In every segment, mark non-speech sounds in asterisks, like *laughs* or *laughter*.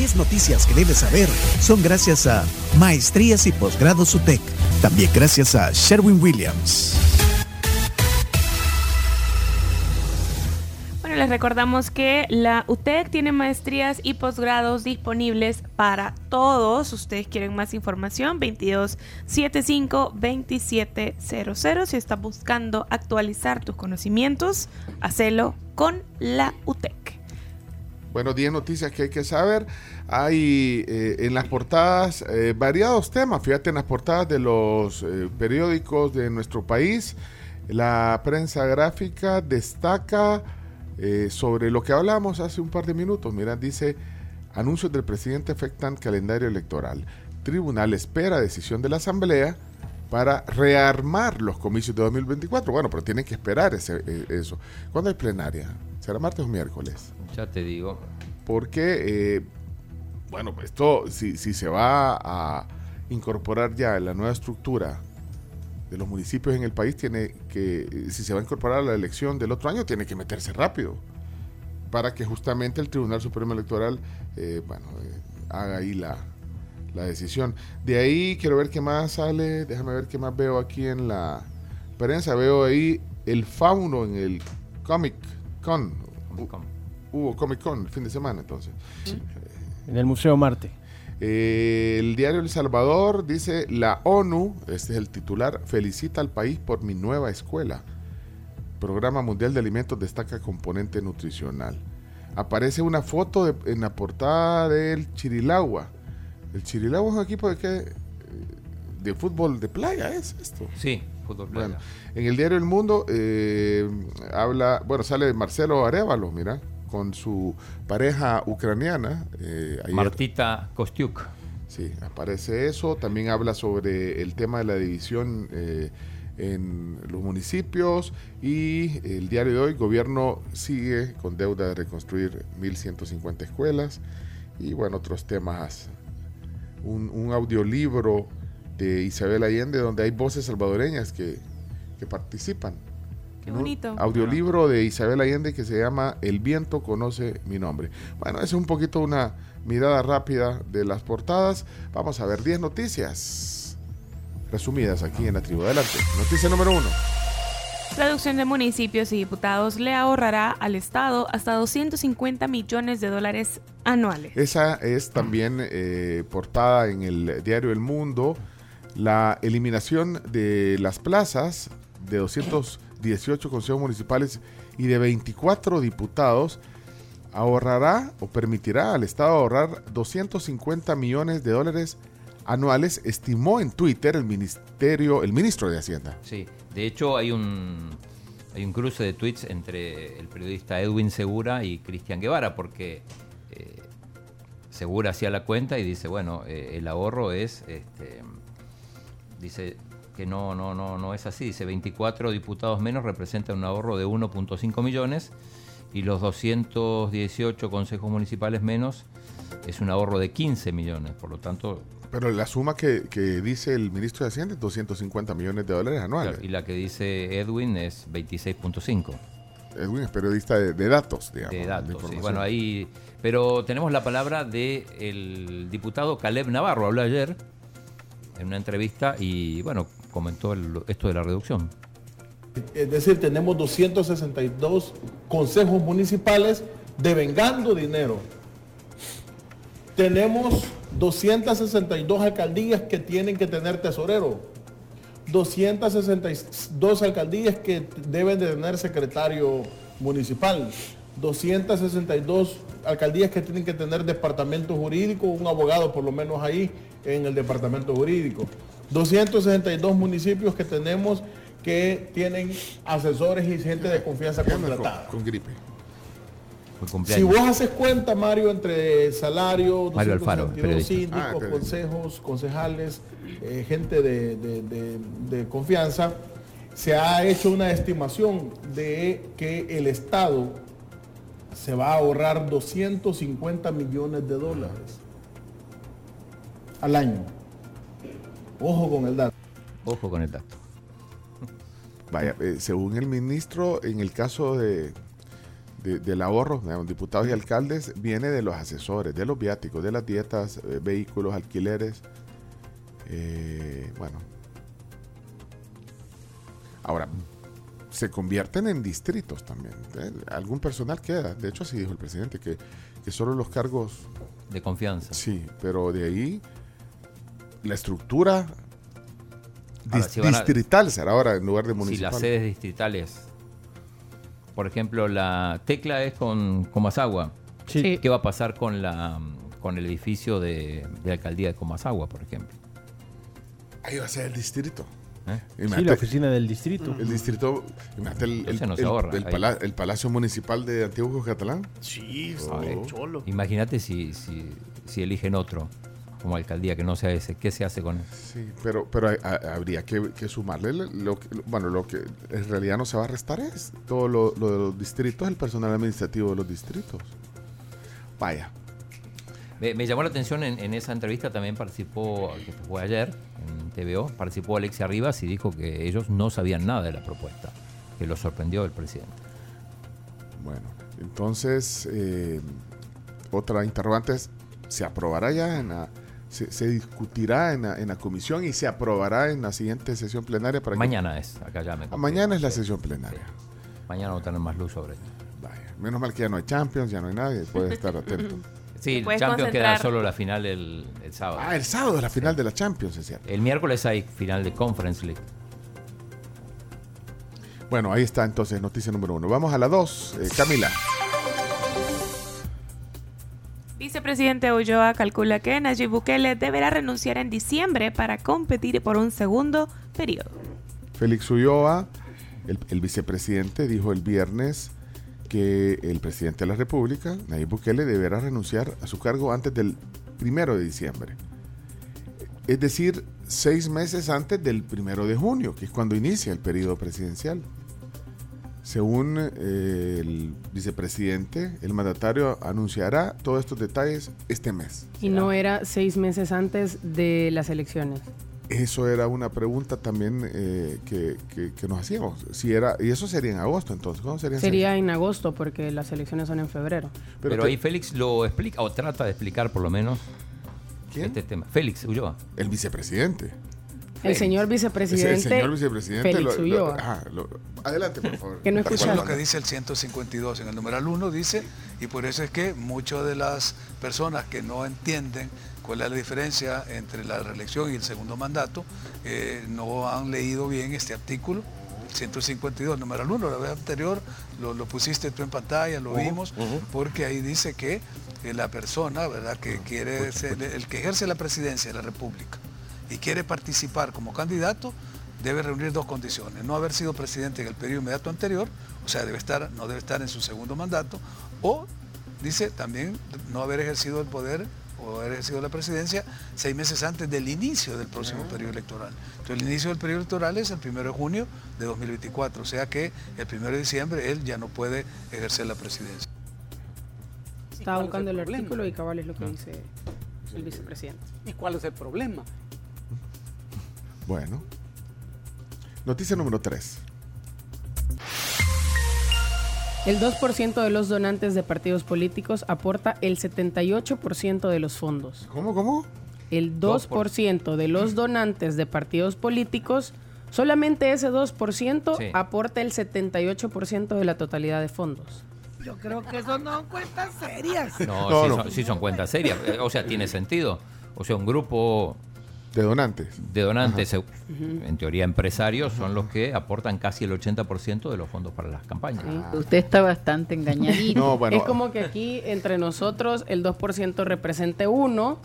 10 noticias que debes saber son gracias a Maestrías y Posgrados UTEC. También gracias a Sherwin Williams. Bueno, les recordamos que la UTEC tiene maestrías y posgrados disponibles para todos. Ustedes quieren más información, 2275-2700. Si estás buscando actualizar tus conocimientos, hacelo con la UTEC. Bueno, 10 noticias que hay que saber. Hay eh, en las portadas eh, variados temas. Fíjate en las portadas de los eh, periódicos de nuestro país. La prensa gráfica destaca sobre lo que hablamos hace un par de minutos. Mira, dice, anuncios del presidente afectan calendario electoral. Tribunal espera decisión de la Asamblea para rearmar los comicios de 2024. Bueno, pero tienen que esperar ese, eso. ¿Cuándo hay plenaria? ¿Será martes o miércoles? Ya te digo. Porque, eh, bueno, esto, si, si se va a incorporar ya en la nueva estructura de los municipios en el país, tiene que, si se va a incorporar a la elección del otro año, tiene que meterse rápido para que justamente el Tribunal Supremo Electoral, eh, bueno, eh, haga ahí la, la decisión. De ahí quiero ver qué más sale, déjame ver qué más veo aquí en la prensa, veo ahí el fauno en el Comic Con, hubo Comic Con el fin de semana, entonces. En el Museo Marte. Eh, el diario El Salvador dice, la ONU, este es el titular, felicita al país por mi nueva escuela. Programa Mundial de Alimentos destaca componente nutricional. Aparece una foto en la portada del Chirilagua. ¿El Chirilagua es un equipo de qué? De fútbol de playa, ¿es esto? Sí, fútbol playa. Bueno, en el diario El Mundo eh, habla, bueno, sale Marcelo Arevalo, mira, con su pareja ucraniana. Eh, Martita Kostiuk. Sí, aparece eso. También habla sobre el tema de la división eh, en los municipios y el diario de hoy, gobierno sigue con deuda de reconstruir 1.150 escuelas y bueno, otros temas. Un, audiolibro de Isabel Allende donde hay voces salvadoreñas que, que participan Qué bonito. Audiolibro de Isabel Allende que se llama El viento conoce mi nombre. Bueno, es un poquito una mirada rápida de las portadas. Vamos a ver 10 noticias resumidas aquí en la tribu. Adelante. Noticia número uno. Reducción de municipios y diputados le ahorrará al Estado hasta 250 millones de dólares anuales. Esa es también eh, portada en el diario El Mundo. La eliminación de las plazas de 200 18 consejos municipales y de 24 diputados, ahorrará o permitirá al Estado ahorrar 250 millones de dólares anuales, estimó en Twitter el ministerio, el ministro de Hacienda. Sí, de hecho hay un hay un cruce de tweets entre el periodista Edwin Segura y Cristian Guevara, porque eh, Segura hacía la cuenta y dice, bueno, eh, el ahorro es, este, dice, que no, no, no, no es así. Dice 24 diputados menos representan un ahorro de 1.5 millones y los 218 consejos municipales menos es un ahorro de 15 millones. Por lo tanto... Pero la suma que, dice el ministro de Hacienda es 250 millones de dólares anuales. y la que dice Edwin es 26.5. Edwin es periodista de, datos, digamos. De datos, Bueno, ahí... Pero tenemos la palabra del el diputado Caleb Navarro, habló ayer en una entrevista y, bueno, comentó esto de la reducción. Es decir, tenemos 262 consejos municipales devengando dinero. Tenemos 262 alcaldías que tienen que tener tesorero. 262 alcaldías que deben de tener secretario municipal. 262 alcaldías que tienen que tener departamento jurídico, un abogado por lo menos ahí en el departamento jurídico. 262 municipios que tenemos que tienen asesores y gente de confianza contratada. Con, gripe. Si vos haces cuenta, Mario, entre salarios, Mario Alfaro, síndicos, ah, consejos, concejales, eh, gente de, confianza, se ha hecho una estimación de que el Estado se va a ahorrar 250 millones de dólares al año. Ojo con el dato. Ojo con el dato. Vaya, eh, según el ministro, en el caso de, del ahorro, de diputados y alcaldes, viene de los asesores, de los viáticos, de las dietas, eh, vehículos, alquileres. Eh, bueno. Ahora, se convierten en distritos también. ¿eh? Algún personal queda. De hecho, así dijo el presidente, que, que solo los cargos... De confianza. Sí, pero de ahí la estructura distrital será ahora en lugar de municipal. Si las sedes distritales por ejemplo, la tecla es con Comasagua. Sí. ¿Qué va a pasar con la con el edificio de, de alcaldía de Comasagua, por ejemplo? Ahí va a ser el distrito. ¿Eh? Sí, la oficina del distrito. El distrito, imagínate el, el, el, Palacio Municipal de Antiguo Catalán. Sí, cholo. Imagínate si, si, si eligen otro como alcaldía que no sea ese, ¿qué se hace con él? Sí, pero, pero habría que, sumarle, lo, bueno, lo que en realidad no se va a restar es todo lo, de los distritos, el personal administrativo de los distritos. Vaya. Me, llamó la atención en, esa entrevista, también participó, que fue ayer en TVO, participó Alexia Rivas y dijo que ellos no sabían nada de la propuesta, que lo sorprendió el presidente. Bueno, entonces, eh, otra interrogante es, ¿se aprobará ya en la se, discutirá en la, comisión y se aprobará en la siguiente sesión plenaria. para Mañana es, acá ya me ah, Mañana es la sesión plenaria. Mañana no tener más luz sobre ello. menos mal que ya no hay Champions, ya no hay nadie, puede *laughs* estar atento. Sí, Champions queda solo la final el, sábado. Ah, el sábado es la final de la Champions, es cierto. El miércoles hay final de Conference League. Bueno, ahí está entonces noticia número uno. Vamos a la dos, eh, Camila vicepresidente Ulloa calcula que Nayib Bukele deberá renunciar en diciembre para competir por un segundo periodo. Félix Ulloa, el, vicepresidente, dijo el viernes que el presidente de la República, Nayib Bukele, deberá renunciar a su cargo antes del primero de diciembre. Es decir, seis meses antes del primero de junio, que es cuando inicia el periodo presidencial. Según eh, el vicepresidente, el mandatario anunciará todos estos detalles este mes. Y no era seis meses antes de las elecciones. Eso era una pregunta también eh, que, nos hacíamos. Si era, y eso sería en agosto, entonces. ¿Cómo sería? Sería en agosto, porque las elecciones son en febrero. Pero, ahí Félix lo explica, o trata de explicar por lo menos ¿Quién? este tema. Félix Ulloa. El vicepresidente. El señor vicepresidente. El señor vicepresidente. Félix adelante, por favor. *laughs* que no lo que dice el 152 en el numeral 1 dice, y por eso es que muchas de las personas que no entienden cuál es la diferencia entre la reelección y el segundo mandato, eh, no han leído bien este artículo. 152, numeral 1, la vez anterior lo, pusiste tú en pantalla, lo vimos, porque ahí dice que eh, la persona, ¿verdad?, que quiere ser, el que ejerce la presidencia de la República, y quiere participar como candidato, debe reunir dos condiciones. No haber sido presidente en el periodo inmediato anterior, o sea, debe estar, no debe estar en su segundo mandato, o dice también no haber ejercido el poder o haber ejercido la presidencia seis meses antes del inicio del próximo periodo electoral. Entonces el inicio del periodo electoral es el primero de junio de 2024, o sea que el primero de diciembre él ya no puede ejercer la presidencia. Estaba buscando el, artículo y cabal es lo que dice el vicepresidente. ¿Y cuál es el problema? Bueno. Noticia número 3. El 2% de los donantes de partidos políticos aporta el 78% de los fondos. ¿Cómo, cómo? El 2% de los donantes de partidos políticos, solamente ese 2% aporta el 78% de la totalidad de fondos. Yo creo que eso no son cuentas serias. No, sí, Son, sí son cuentas serias. O sea, tiene sentido. O sea, un grupo de donantes. De donantes, en teoría empresarios, son los que aportan casi el 80% de los fondos para las campañas. Usted está bastante engañadito. *laughs* Es como que aquí entre nosotros el 2% represente uno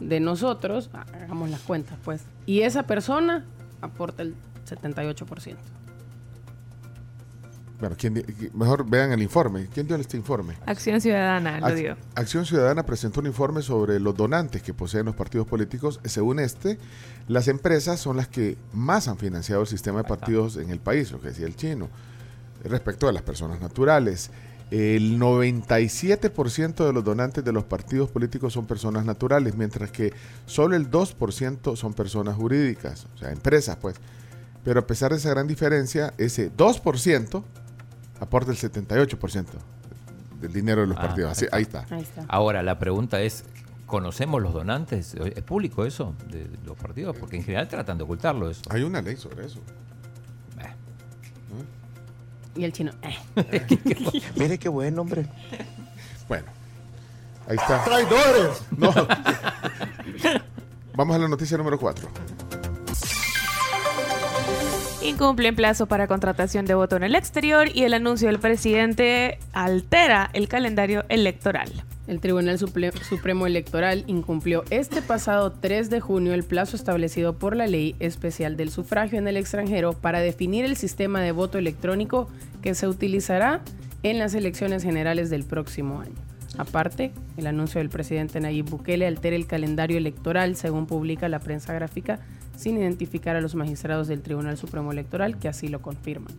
de nosotros, hagamos las cuentas pues, y esa persona aporta el 78%. Bueno, mejor vean el informe. ¿Quién dio este informe? Acción Ciudadana lo dio. Acción Ciudadana presentó un informe sobre los donantes que poseen los partidos políticos. Según este, las empresas son las que más han financiado el sistema de partidos en el país, lo que decía el chino. Respecto a las personas naturales, el 97% de los donantes de los partidos políticos son personas naturales, mientras que solo el 2% son personas jurídicas, o sea, empresas, pues. Pero a pesar de esa gran diferencia, ese 2% aporta el 78% del dinero de los ah, partidos. Así, ahí, está. Ahora, la pregunta es, ¿conocemos los donantes? ¿Es público eso de los partidos? Porque en general tratan de ocultarlo eso. Hay una ley sobre eso. Y el chino. Eh. *laughs* Mire qué buen hombre. Bueno, ahí está. ¡Traidores! No. *laughs* Vamos a la noticia número 4. Incumple plazo para contratación de voto en el exterior y el anuncio del presidente altera el calendario electoral. El Tribunal Supremo Electoral incumplió este pasado 3 de junio el plazo establecido por la Ley Especial del Sufragio en el extranjero para definir el sistema de voto electrónico que se utilizará en las elecciones generales del próximo año. Aparte, el anuncio del presidente Nayib Bukele altera el calendario electoral, según publica la prensa gráfica, sin identificar a los magistrados del Tribunal Supremo Electoral que así lo confirman.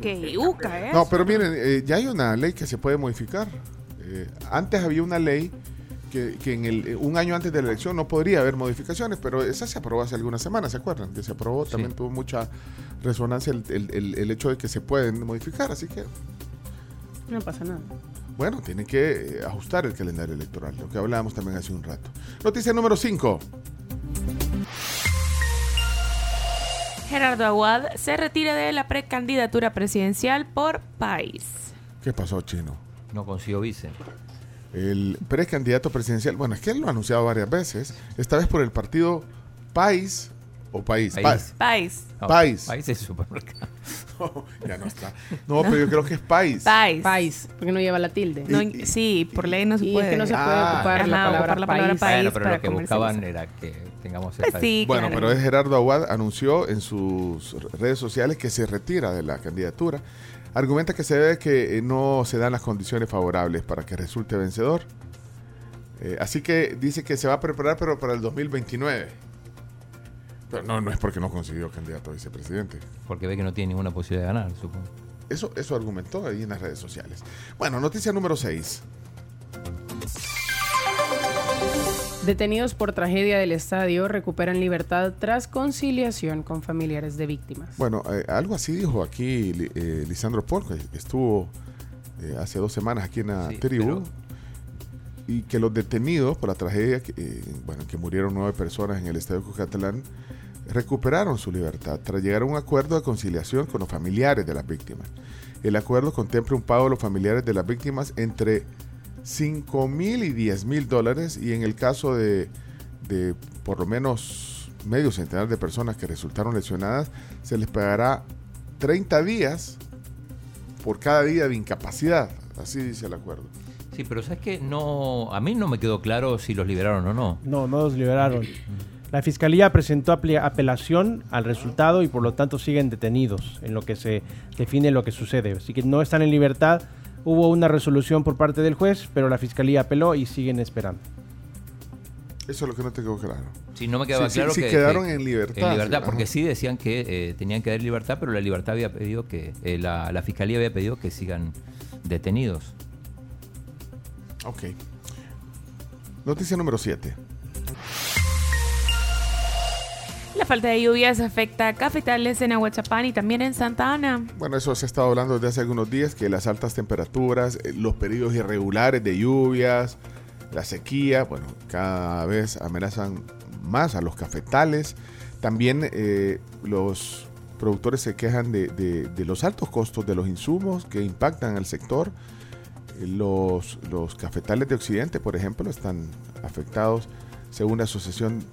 ¡Qué yuca, ¿eh? No, pero miren, eh, ya hay una ley que se puede modificar. Eh, antes había una ley que, en el, eh, un año antes de la elección no podría haber modificaciones, pero esa se aprobó hace algunas semanas, ¿se acuerdan? Que se aprobó, también tuvo mucha resonancia el, hecho de que se pueden modificar, así que... No pasa nada. Bueno, tienen que ajustar el calendario electoral, lo que hablábamos también hace un rato. Noticia número 5. Gerardo Aguad se retira de la precandidatura presidencial por país. ¿Qué pasó, Chino? No consiguió vice. El precandidato presidencial, bueno, es que él lo ha anunciado varias veces, esta vez por el partido País o País. País. País. país. País es supermercado. *laughs* No, ya no está. No, pero yo creo que es País. País. País, porque no lleva la tilde. sí, por ley no se y puede. Es que no se puede ah, ocupar, la, palabra la palabra país. Bueno, pero lo que buscaban era que tengamos pues sí, Bueno, pero Gerardo Aguad anunció en sus redes sociales que se retira de la candidatura argumenta que se debe que eh, no se dan las condiciones favorables para que resulte vencedor. Eh, así que dice que se va a preparar, pero para el 2029. Pero no, no es porque no consiguió candidato a vicepresidente. Porque ve que no tiene ninguna posibilidad de ganar, supongo. Eso, eso argumentó ahí en las redes sociales. Bueno, noticia número 6. Detenidos por tragedia del estadio recuperan libertad tras conciliación con familiares de víctimas. Bueno, eh, algo así dijo aquí eh, Lisandro Porco, estuvo eh, hace dos semanas aquí en la tribu. Y que los detenidos por la tragedia, que, bueno, que murieron nueve personas en el estadio Cucatlán, recuperaron su libertad tras llegar a un acuerdo de conciliación con los familiares de las víctimas. El acuerdo contempla un pago a los familiares de las víctimas entre 5 mil y 10 mil dólares y en el caso de, de por lo menos medio centenar de personas que resultaron lesionadas, se les pagará 30 días por cada día de incapacidad. Así dice el acuerdo. Sí, pero sabes que no, a mí no me quedó claro si los liberaron o no. No, no los liberaron. *clears throat* La fiscalía presentó apelación al resultado y por lo tanto siguen detenidos en lo que se define lo que sucede. Así que no están en libertad Hubo una resolución por parte del juez, pero la fiscalía apeló y siguen esperando. Eso es lo que no te quedó claro. Sí, no me quedaba claro que, quedaron en libertad. En libertad, porque sí decían que eh, tenían que dar libertad, pero la libertad había pedido que, eh, la, la, fiscalía había pedido que sigan detenidos. Ok. Noticia número 7. La falta de lluvias afecta a cafetales en Aguachapán y también en Santa Ana. Bueno, eso se ha estado hablando desde hace algunos días, que las altas temperaturas, eh, los periodos irregulares de lluvias, la sequía, bueno, cada vez amenazan más a los cafetales. También eh, los productores se quejan de, los altos costos de los insumos que impactan al sector. Eh, los, los cafetales de Occidente, por ejemplo, están afectados según la Asociación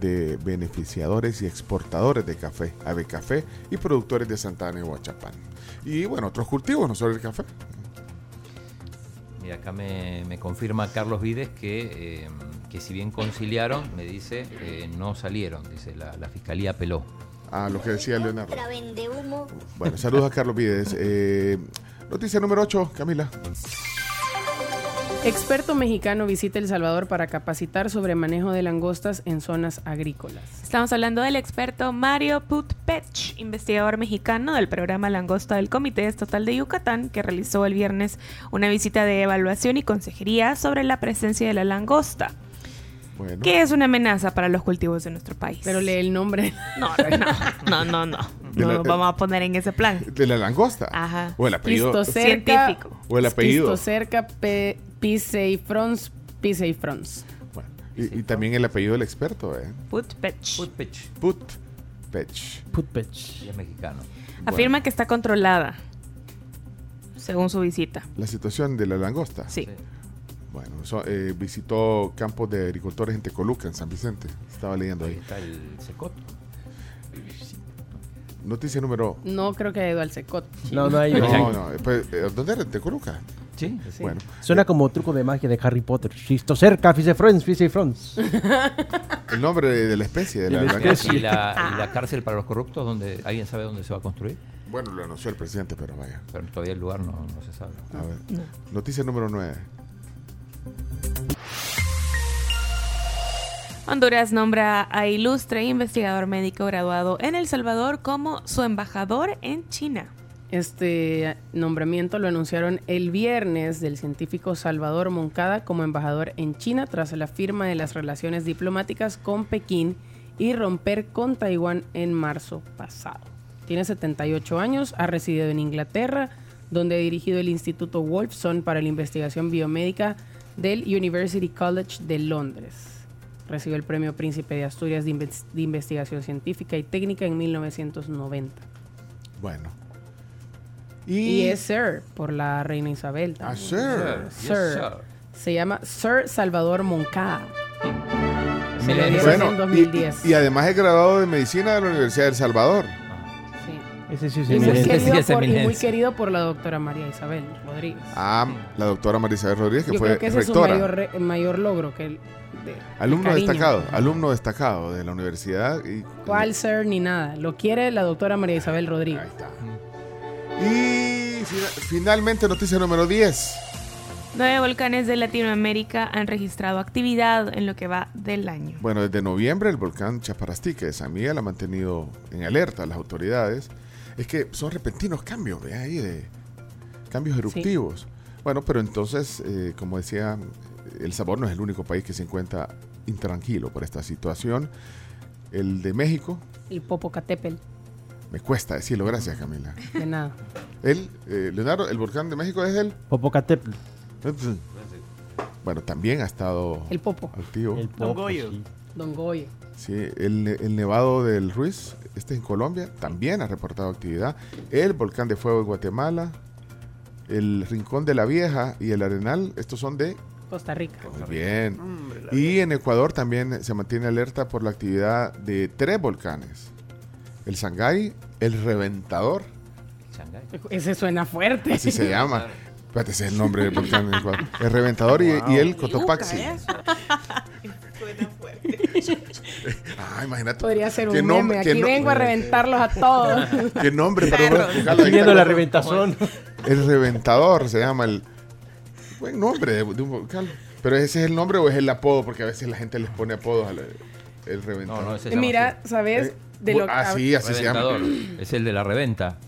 de beneficiadores y exportadores de café, Ave Café y productores de Santana y Huachapán. Y bueno, otros cultivos, no solo el café. Y acá me, confirma Carlos Vides que, eh, que si bien conciliaron, me dice, eh, no salieron, dice, la, fiscalía apeló. Ah, lo que decía Leonardo. Bueno, saludos a Carlos Vides. *laughs* Eh, noticia número 8, Camila. Experto mexicano visita El Salvador para capacitar sobre manejo de langostas en zonas agrícolas. Estamos hablando del experto Mario Putpech, investigador mexicano del programa Langosta del Comité Estatal de Yucatán, que realizó el viernes una visita de evaluación y consejería sobre la presencia de la langosta. que es una amenaza para los cultivos de nuestro país. Pero lee el nombre. No, no, no, no, no. No vamos a poner en ese plan. De la langosta. Ajá. O el apellido. científico. O el apellido. cerca Piseifrons, Piseifrons. Bueno, y, y, también el apellido del experto, ¿eh? Putpech. Putpech. Putpech. Putpech. Y es mexicano. Afirma que está controlada, según su visita. La situación de la langosta. Sí. Bueno, eh, visitó campos de agricultores en Tecoluca, en San Vicente. Estaba leyendo ahí. Ahí está el secot. Noticia número. No creo que haya ido al secot. No, no hay. No, no. Pues, eh, ¿Dónde era? ¿En Tecoluca? Sí, sí. Bueno. Suena como truco de magia de Harry Potter. Chisto cerca, Fise Friends, Fise Friends. *laughs* El nombre de, la especie, de la, la, ¿Y, la, *laughs* ¿Y la cárcel para los corruptos? donde ¿Alguien sabe dónde se va a construir? Bueno, lo anunció el presidente, pero vaya. Pero todavía el lugar no, no se sabe. A ver. Noticia número 9. Honduras nombra a ilustre investigador médico graduado en El Salvador como su embajador en China. Este nombramiento lo anunciaron el viernes del científico Salvador Moncada como embajador en China tras la firma de las relaciones diplomáticas con Pekín y romper con Taiwán en marzo pasado. Tiene 78 años, ha residido en Inglaterra, donde ha dirigido el Instituto Wolfson para la investigación biomédica del University College de Londres. Recibió el Premio Príncipe de Asturias de, Investigación Científica y Técnica en 1990. Bueno. Y, es Sir por la reina Isabel. Ah, Sir. Sir. Se llama Sir Salvador Moncada. Se le dio en 2010. Y, además es graduado de Medicina de la Universidad de El Salvador. Sí. Ese sí, es muy, muy querido por la doctora María Isabel Rodríguez. Ah, la doctora María Isabel Rodríguez, que Yo fue creo que ese rectora. es su mayor, mayor logro, que alumno destacado, alumno destacado de la universidad. Y, ¿Cuál ser ni nada? Lo quiere la doctora María Isabel Rodríguez. Y finalmente noticia número 10. Nueve volcanes de Latinoamérica han registrado actividad en lo que va del año. Bueno, desde noviembre el volcán Chaparastique de San Miguel ha mantenido en alerta a las autoridades. Es que son repentinos cambios, ve ahí, de cambios eruptivos. Bueno, pero entonces, eh, como decía el Sabor no es el único país que se encuentra intranquilo por esta situación. El de México. El Popocatépetl. Me cuesta decirlo, gracias Camila. De nada. El, eh, Leonardo, el volcán de México es el Popocatépetl. Bueno, también ha estado el Popo. activo. El Don Goyo. Don Goyo. Sí, el, el, Nevado del Ruiz, este en Colombia, también ha reportado actividad. El volcán de fuego en Guatemala, el Rincón de la Vieja y el Arenal, estos son de Costa Rica. Muy bien. y en Ecuador también se mantiene alerta por la actividad de tres volcanes. El Sangay, el Reventador. Ese suena fuerte. Así se llama. Espérate, ese es el nombre del volcán El Reventador y, el Cotopaxi. *laughs* Ah, imagínate. Podría ser un nombre. Aquí vengo a reventarlos a todos. ¿Qué nombre? Pero viendo la reventazón. El Reventador se llama el buen nombre de, un vocal. Pero ese es el nombre o es el apodo, porque a veces la gente les pone apodos al el reventador. No, no, ese Mira, ¿sabes? Eh, de lo ah, sí, así se llama. Es el de la reventa.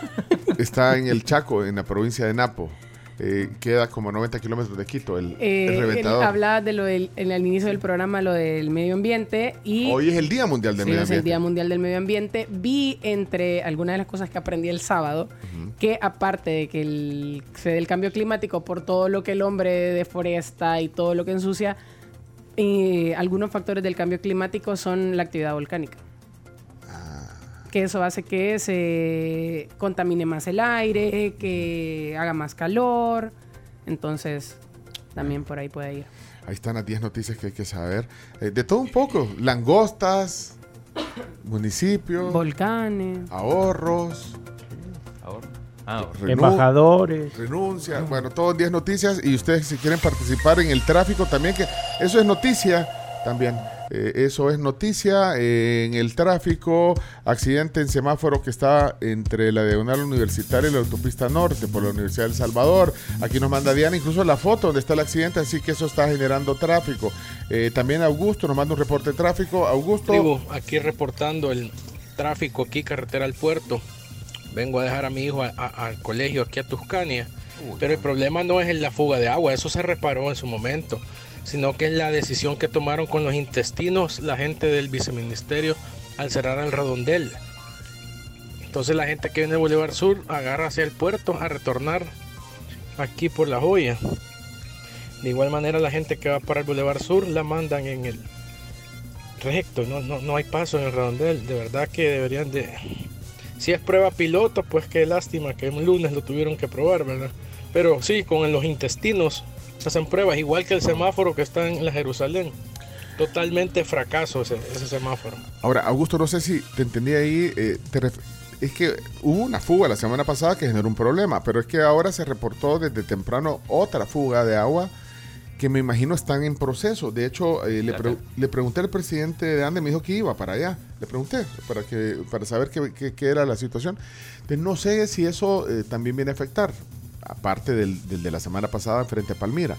*laughs* Está en el Chaco, en la provincia de Napo. Eh, queda como 90 kilómetros de Quito, el, eh, reventador. hablaba de lo del, en el inicio del programa, lo del medio ambiente. y Hoy es el Día Mundial del sí, Medio Ambiente. es el Día Mundial del Medio Ambiente. Vi entre algunas de las cosas que aprendí el sábado, que aparte de que el, se dé el cambio climático por todo lo que el hombre deforesta y todo lo que ensucia, eh, algunos factores del cambio climático son la actividad volcánica que eso hace que se contamine más el aire, que haga más calor. Entonces, también por ahí puede ir. Ahí están las 10 noticias que hay que saber. Eh, de todo un poco. Langostas, municipios. Volcanes. Ahorros. Ah, embajadores. Renuncia. Bueno, todos 10 noticias. Y ustedes si quieren participar en el tráfico también, que eso es noticia también. Eh, eso es noticia. Eh, en el tráfico, accidente en semáforo que está entre la diagonal universitaria y la autopista norte por la Universidad del Salvador. Aquí nos manda Diana incluso la foto donde está el accidente, así que eso está generando tráfico. Eh, también Augusto nos manda un reporte de tráfico. Augusto. aquí reportando el tráfico aquí, carretera al puerto. Vengo a dejar a mi hijo al colegio aquí a Tuscania. pero el problema no es la fuga de agua, eso se reparó en su momento sino que es la decisión que tomaron con los intestinos la gente del viceministerio al cerrar el redondel. Entonces la gente que viene de Boulevard Sur agarra hacia el puerto a retornar aquí por la joya. De igual manera la gente que va para el Boulevard Sur la mandan en el recto, no, no, no hay paso en el redondel. De verdad que deberían de... Si es prueba piloto, pues qué lástima que un lunes lo tuvieron que probar, ¿verdad? Pero sí, con los intestinos hacen pruebas, igual que el semáforo que está en la Jerusalén. Totalmente fracaso ese, semáforo. Ahora, Augusto, no sé si te entendí ahí, eh, es que hubo una fuga la semana pasada que generó un problema, pero es que ahora se reportó desde temprano otra fuga de agua que me imagino están en proceso. De hecho, eh, le, pregunté al presidente de ANDE, me dijo que iba para allá. Le pregunté para, que, para saber qué, era la situación. Entonces, no sé si eso eh, también viene a afectar, aparte del, de la semana pasada frente a Palmira.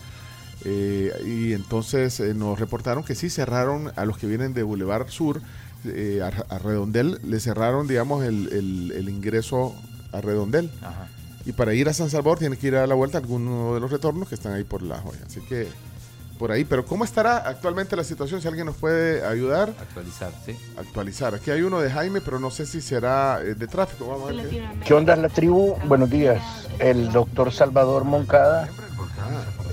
Eh, y entonces nos reportaron que sí cerraron a los que vienen de Boulevard Sur, a, Redondel, le cerraron, digamos, el, el ingreso a Redondel. Ajá. Y para ir a San Salvador tiene que ir a la vuelta a alguno de los retornos que están ahí por la joya. Así que por ahí. Pero ¿cómo estará actualmente la situación? Si alguien nos puede ayudar. Actualizar, sí. Actualizar. Aquí hay uno de Jaime, pero no sé si será eh, de tráfico. Vamos a ver qué. onda la tribu? Buenos días. El doctor Salvador Moncada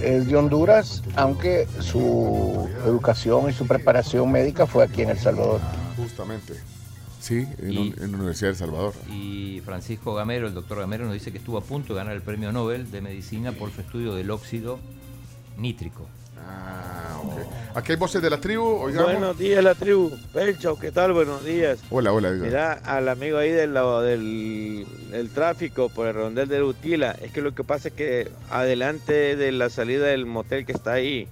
es de Honduras, aunque su educación y su preparación médica fue aquí en El Salvador. Justamente. Sí, en, la Universidad de El Salvador. Y Francisco Gamero, el doctor Gamero, nos dice que estuvo a punto de ganar el premio Nobel de Medicina por su estudio del óxido nítrico. Ah, ok. Aquí hay voces de la tribu. Buenos días, la tribu. Pelcho, ¿qué tal? Buenos días. Hola, hola. Mira, al amigo ahí del, del, tráfico por el rondel de Utila, es que lo que pasa es que adelante de la salida del motel que está ahí,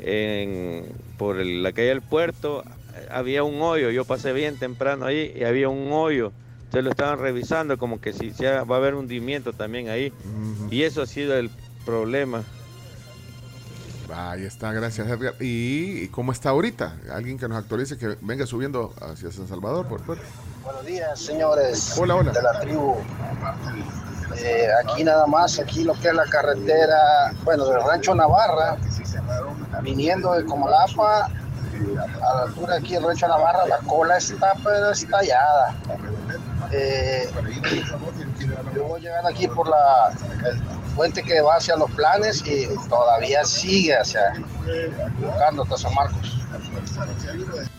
en, por la calle del puerto, había un hoyo, yo pasé bien temprano ahí y había un hoyo. Entonces lo estaban revisando como que si va a haber hundimiento también ahí. Y eso ha sido el problema. Ahí está, gracias Edgar. ¿Y cómo está ahorita? Alguien que nos actualice, que venga subiendo hacia San Salvador, por favor. Buenos días, señores. Hola, hola. De la tribu. Eh, aquí nada más, aquí lo que es la carretera, bueno, del rancho Navarra, viniendo de Comalapa a la altura aquí el Rancho Navarra, la cola está pero estallada. Eh, yo voy llegando aquí por la puente que va hacia los planes y todavía sigue hacia buscando hasta San Marcos.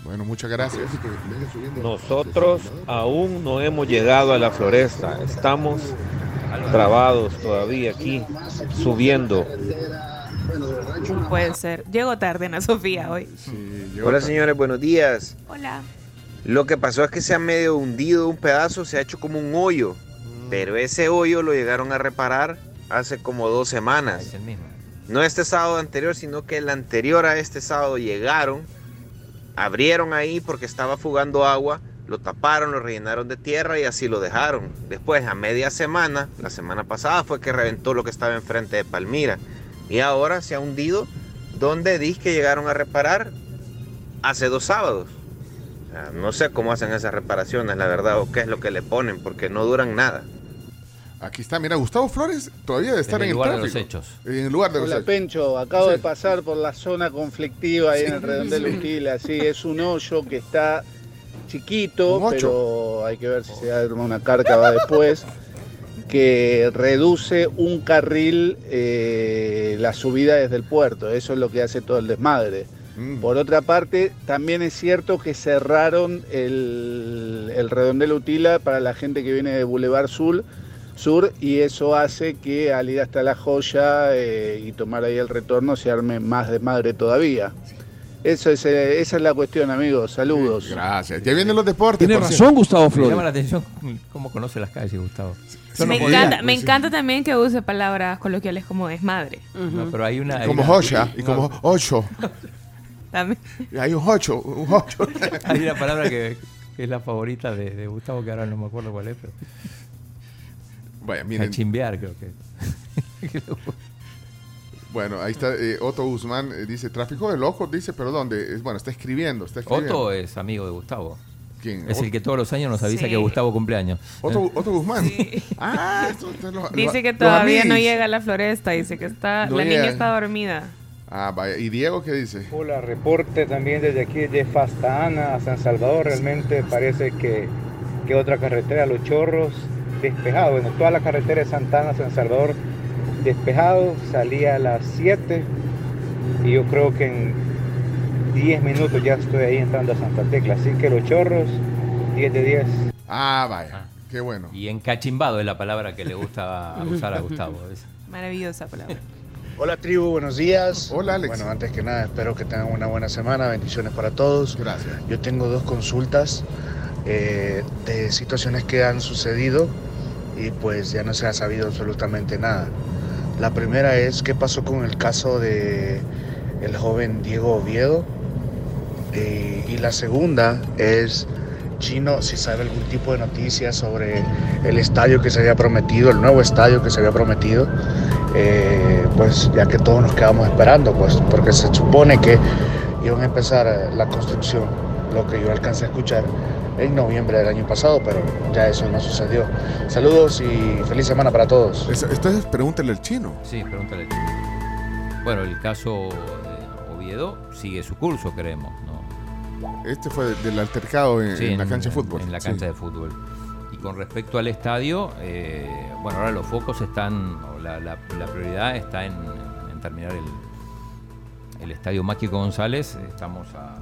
Bueno, muchas gracias. Nosotros aún no hemos llegado a la floresta, estamos trabados todavía aquí, subiendo. Puede ser. Llego tarde, Ana Sofía, hoy. Hola, señores, buenos días. Hola. Lo que pasó es que se ha medio hundido un pedazo, se ha hecho como un hoyo. Pero ese hoyo lo llegaron a reparar hace como dos semanas. No este sábado anterior, sino que el anterior a este sábado llegaron, abrieron ahí porque estaba fugando agua, lo taparon, lo rellenaron de tierra y así lo dejaron. Después, a media semana, la semana pasada fue que reventó lo que estaba enfrente de Palmira y ahora se ha hundido donde dice que llegaron a reparar hace dos sábados. no sé cómo hacen esas reparaciones, la verdad, o qué es lo que le ponen, porque no duran nada. Aquí está, mira, Gustavo Flores todavía debe estar en, el, lugar de los hechos. En el lugar de Hola, Pencho, acabo de pasar por la zona conflictiva ahí en el redondel de Utila. Sí, es un hoyo que está chiquito, pero hay que ver si se da una cárcava después que reduce un carril eh, la subida desde el puerto. Eso es lo que hace todo el desmadre. Mm. Por otra parte, también es cierto que cerraron el, el redondel Utila para la gente que viene de Boulevard Sur, Sur y eso hace que al ir hasta La Joya eh, y tomar ahí el retorno se arme más desmadre todavía. Eso es, eh, esa es la cuestión, amigos. Saludos. Gracias. Ya vienen los deportes. Tiene razón, Gustavo Flores. Me llama la atención *laughs* cómo conoce las calles, Gustavo me, encanta, me encanta también que use palabras coloquiales como desmadre. pero hay una. como joya y como ocho. *laughs* También. Hay un ocho, un ocho. *laughs* hay una palabra que, es la favorita de, Gustavo, que ahora no me acuerdo cuál es, pero. Vaya, miren. chimbear, creo que. *laughs* Bueno, ahí está eh, Otto Guzmán, eh, dice, tráfico de locos, dice, pero ¿dónde? Es, bueno, está escribiendo, está escribiendo. Otto es amigo de Gustavo. Es el que todos los años nos avisa que Gustavo cumpleaños. Otro, Guzmán. *laughs* Ah, dice que todavía no llega a la floresta, dice que está, la niña está dormida. Ah, vaya. ¿Y Diego qué dice? Hola, reporte también desde aquí de Fastana a San Salvador. Realmente parece que que otra carretera, Los Chorros, despejado. Bueno, toda la carretera de Santana, San Salvador, despejado. Salía a las 7 y yo creo que en 10 minutos ya estoy ahí entrando a Santa Tecla. Así que Los Chorros, 10 de 10. Ah, vaya. Qué bueno. Y encachimbado es la palabra que le gusta usar a Gustavo. Maravillosa palabra. Hola tribu, buenos días. Hola Alex. Bueno, antes que nada espero que tengan una buena semana, bendiciones para todos. Gracias. Yo tengo dos consultas eh, de situaciones que han sucedido y pues ya no se ha sabido absolutamente nada. La primera es qué pasó con el caso de el joven Diego Oviedo eh, y la segunda es Chino si sabe algún tipo de noticia sobre el estadio que se había prometido, el nuevo estadio que se había prometido eh, pues ya que todos nos quedamos esperando, pues porque se supone que iban a empezar la construcción, lo que yo alcancé a escuchar en noviembre del año pasado, pero ya eso no sucedió. Saludos y feliz semana para todos. Esto es pregúntale al chino. Sí, pregúntale al chino. Bueno, el caso de Oviedo sigue su curso, creemos. ¿no? Este fue del altercado en, la cancha de fútbol. En la cancha de fútbol. Y con respecto al estadio, eh, bueno, ahora los focos están, la, prioridad está en, terminar el, el, estadio Máquico González. Estamos a,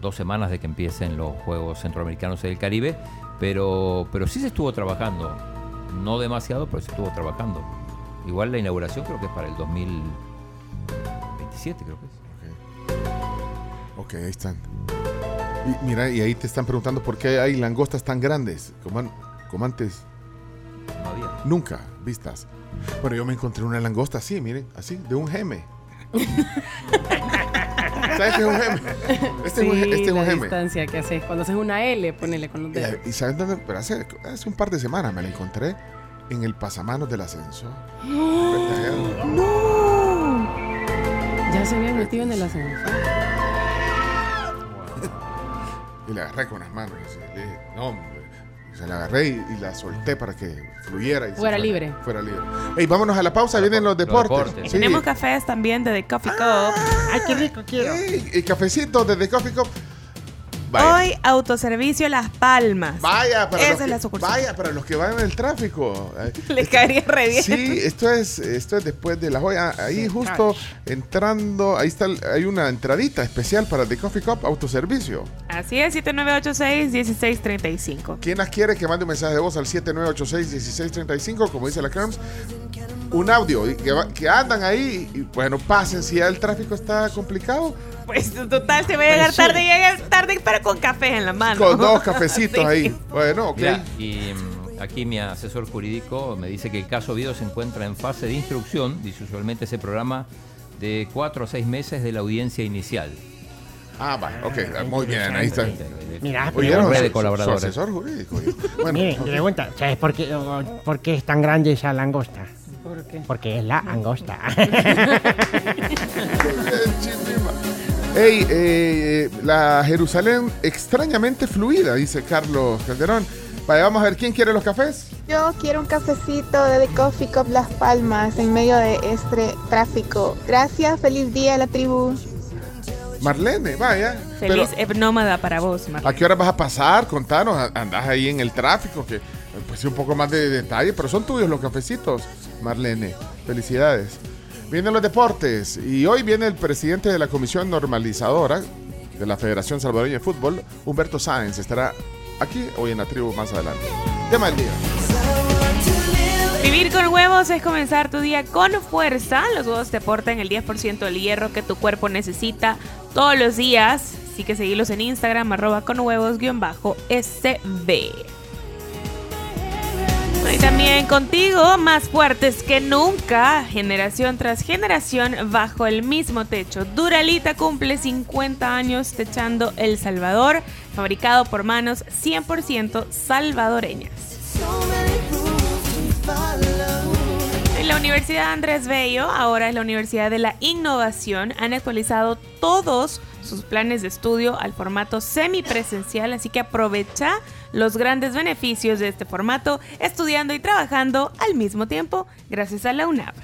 dos semanas de que empiecen los Juegos Centroamericanos del Caribe, pero, pero sí se estuvo trabajando. No demasiado, pero se estuvo trabajando. Igual la inauguración creo que es para el 2027, creo que es. Ok, ahí están. Y mira, y ahí te están preguntando por qué hay langostas tan grandes, como, como antes Nunca vistas. Bueno, yo me encontré una langosta así, miren, así, de un geme. *laughs* ¿Sabes qué es un geme? *laughs* Este, es, un, este es un distancia que haces. Cuando haces una L, ponele con los dedos. Y, ¿sabes dónde? Pero hace, hace, un par de semanas me la encontré en el pasamanos del ascensor. ¡No! ¡No! Ya se había metido en el ascensor. *laughs* Y le agarré con las manos. Y le dije, no, se la agarré y, la solté para que fluyera. Y fuera libre. Fuera libre. Ey, vámonos a la pausa, vienen los deportes. Tenemos cafés también de The Coffee Cup. Ay, qué rico quiero. y cafecito de The Coffee Cup. Hoy Autoservicio Las Palmas. Vaya, para, los que, vaya para los que van en el tráfico. *laughs* Les caería re bien. Sí, esto es, esto es después de la joya. Ahí justo entrando, ahí está, hay una entradita especial para The Coffee Cup Autoservicio. Así es, 7986-1635. ¿Quién las quiere que mande un mensaje de voz al 7986-1635? Como dice la Carms, un audio que, que andan ahí y bueno, pasen si ya el tráfico está complicado pues total, se va a llegar pues tarde, llega tarde, pero con café en la mano. Con dos cafecitos *laughs* ahí. Bueno, ok. y mm, aquí mi asesor jurídico me dice que el caso Oviedo se encuentra en fase de instrucción, dice usualmente ese programa de cuatro o seis meses de la audiencia inicial. Ah, va, ok, muy bien, ahí está. Mira, red de colaboradores. asesor jurídico. *laughs* Bueno, Mire, pregunta, ¿sabes por qué, por qué es tan grande esa langosta? ¿Por qué? Porque es la angosta. *laughs* Hey, eh, la Jerusalén extrañamente fluida, dice Carlos Calderón. vamos a ver quién quiere los cafés. Yo quiero un cafecito de The Coffee Cup Las Palmas en medio de este tráfico. Gracias, feliz día a la tribu. Marlene, vaya. Feliz nómada para vos, Marlene. ¿A qué hora vas a pasar? Contanos, andás ahí en el tráfico, que pues un poco más de detalle, pero son tuyos los cafecitos, Marlene. Felicidades. Vienen los deportes y hoy viene el presidente de la Comisión Normalizadora de la Federación Salvadoreña de Fútbol, Humberto Sáenz, estará aquí hoy en la tribu más adelante. Tema del día. Vivir con huevos es comenzar tu día con fuerza. Los huevos te aportan el 10% del hierro que tu cuerpo necesita todos los días. Así que seguilos en Instagram, arroba con huevos-sb. Y también contigo, más fuertes que nunca, generación tras generación, bajo el mismo techo. Duralita cumple 50 años techando El Salvador, fabricado por manos 100% salvadoreñas. La Universidad Andrés Bello, ahora es la Universidad de la Innovación, han actualizado todos sus planes de estudio al formato semipresencial, así que aprovecha los grandes beneficios de este formato estudiando y trabajando al mismo tiempo gracias a la UNAV.